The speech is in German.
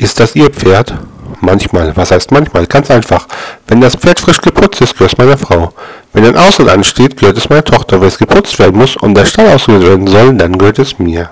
Ist das Ihr Pferd? Manchmal. Was heißt manchmal? Ganz einfach. Wenn das Pferd frisch geputzt ist, gehört es meiner Frau. Wenn ein Ausland ansteht, gehört es meiner Tochter. Wenn es geputzt werden muss und der Stall ausgeholt werden soll, dann gehört es mir.